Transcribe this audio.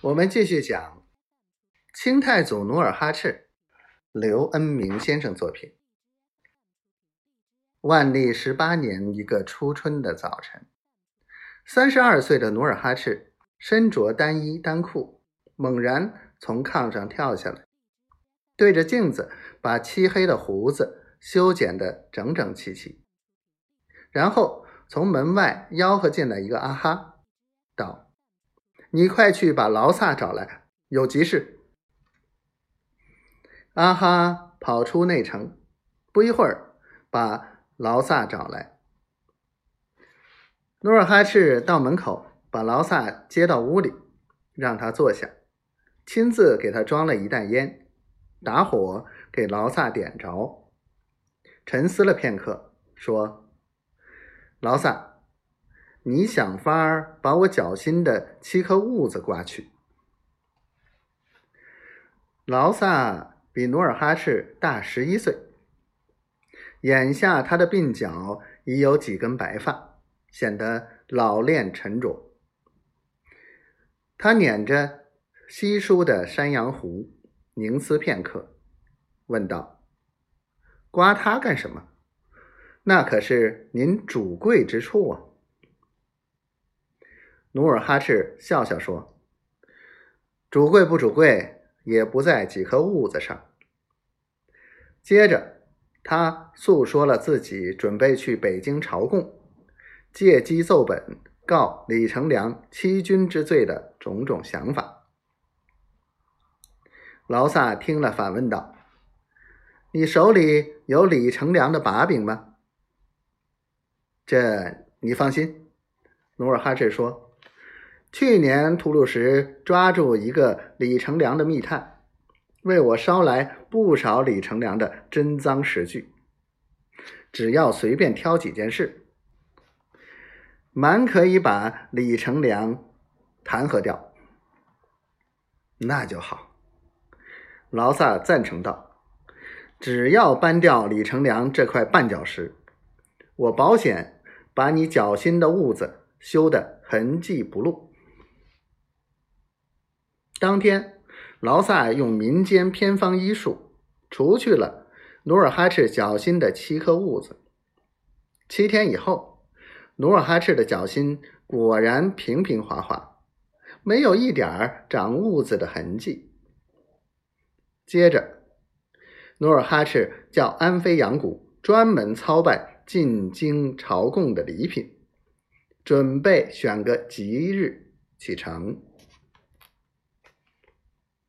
我们继续讲清太祖努尔哈赤，刘恩明先生作品。万历十八年一个初春的早晨，三十二岁的努尔哈赤身着单衣单裤，猛然从炕上跳下来，对着镜子把漆黑的胡子修剪得整整齐齐，然后从门外吆喝进来一个阿哈，道。你快去把劳萨找来，有急事。阿哈跑出内城，不一会儿把劳萨找来。努尔哈赤到门口，把劳萨接到屋里，让他坐下，亲自给他装了一袋烟，打火给劳萨点着，沉思了片刻，说：“劳萨。”你想法儿把我脚心的七颗痦子刮去。劳萨比努尔哈赤大十一岁，眼下他的鬓角已有几根白发，显得老练沉着。他捻着稀疏的山羊胡，凝思片刻，问道：“刮它干什么？那可是您主贵之处啊！”努尔哈赤笑笑说：“主贵不主贵，也不在几颗痦子上。”接着，他诉说了自己准备去北京朝贡，借机奏本告李成梁欺君之罪的种种想法。劳萨听了，反问道：“你手里有李成梁的把柄吗？”这你放心，努尔哈赤说。去年吐鲁什抓住一个李成梁的密探，为我捎来不少李成梁的真赃实据。只要随便挑几件事，蛮可以把李成梁弹劾掉。那就好，劳萨赞成道：“只要搬掉李成梁这块绊脚石，我保险把你脚心的痦子修得痕迹不露。”当天，劳萨用民间偏方医术除去了努尔哈赤脚心的七颗痦子。七天以后，努尔哈赤的脚心果然平平滑滑，没有一点儿长痦子的痕迹。接着，努尔哈赤叫安飞扬谷专门操办进京朝贡的礼品，准备选个吉日启程。